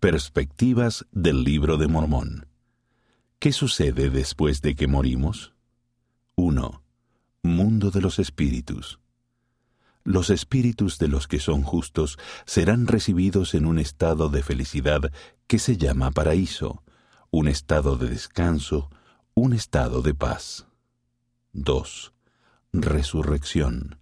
Perspectivas del Libro de Mormón. ¿Qué sucede después de que morimos? 1. Mundo de los espíritus. Los espíritus de los que son justos serán recibidos en un estado de felicidad que se llama paraíso, un estado de descanso, un estado de paz. 2. Resurrección.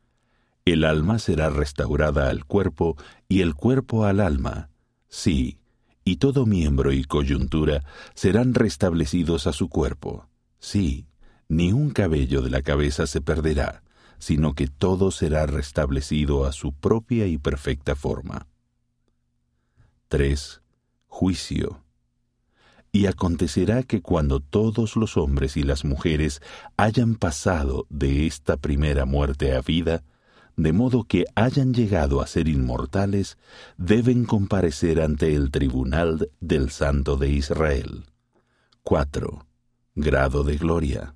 El alma será restaurada al cuerpo y el cuerpo al alma. Sí, y todo miembro y coyuntura serán restablecidos a su cuerpo. Sí, ni un cabello de la cabeza se perderá, sino que todo será restablecido a su propia y perfecta forma. 3. Juicio. Y acontecerá que cuando todos los hombres y las mujeres hayan pasado de esta primera muerte a vida, de modo que hayan llegado a ser inmortales, deben comparecer ante el tribunal del Santo de Israel. 4. Grado de gloria.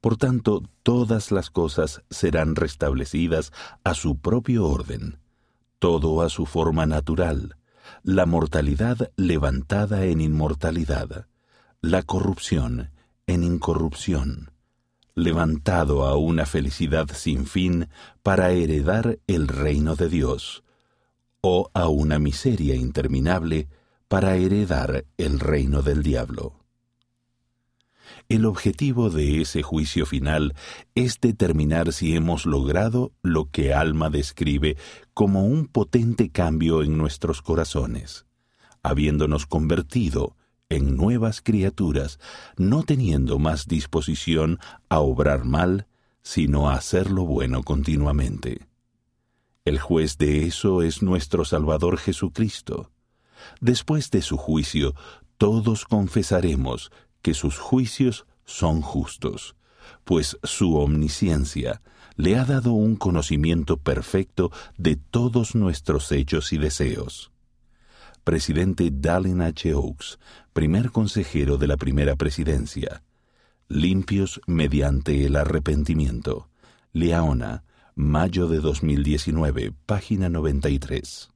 Por tanto, todas las cosas serán restablecidas a su propio orden, todo a su forma natural, la mortalidad levantada en inmortalidad, la corrupción en incorrupción, levantado a una felicidad sin fin para heredar el reino de Dios, o a una miseria interminable para heredar el reino del diablo. El objetivo de ese juicio final es determinar si hemos logrado lo que Alma describe como un potente cambio en nuestros corazones, habiéndonos convertido en nuevas criaturas, no teniendo más disposición a obrar mal, sino a hacer lo bueno continuamente. El juez de eso es nuestro Salvador Jesucristo. Después de su juicio, todos confesaremos que sus juicios son justos, pues su omnisciencia le ha dado un conocimiento perfecto de todos nuestros hechos y deseos presidente Dallin H. Oaks, primer consejero de la primera presidencia. Limpios mediante el arrepentimiento. Leona, mayo de 2019, página 93.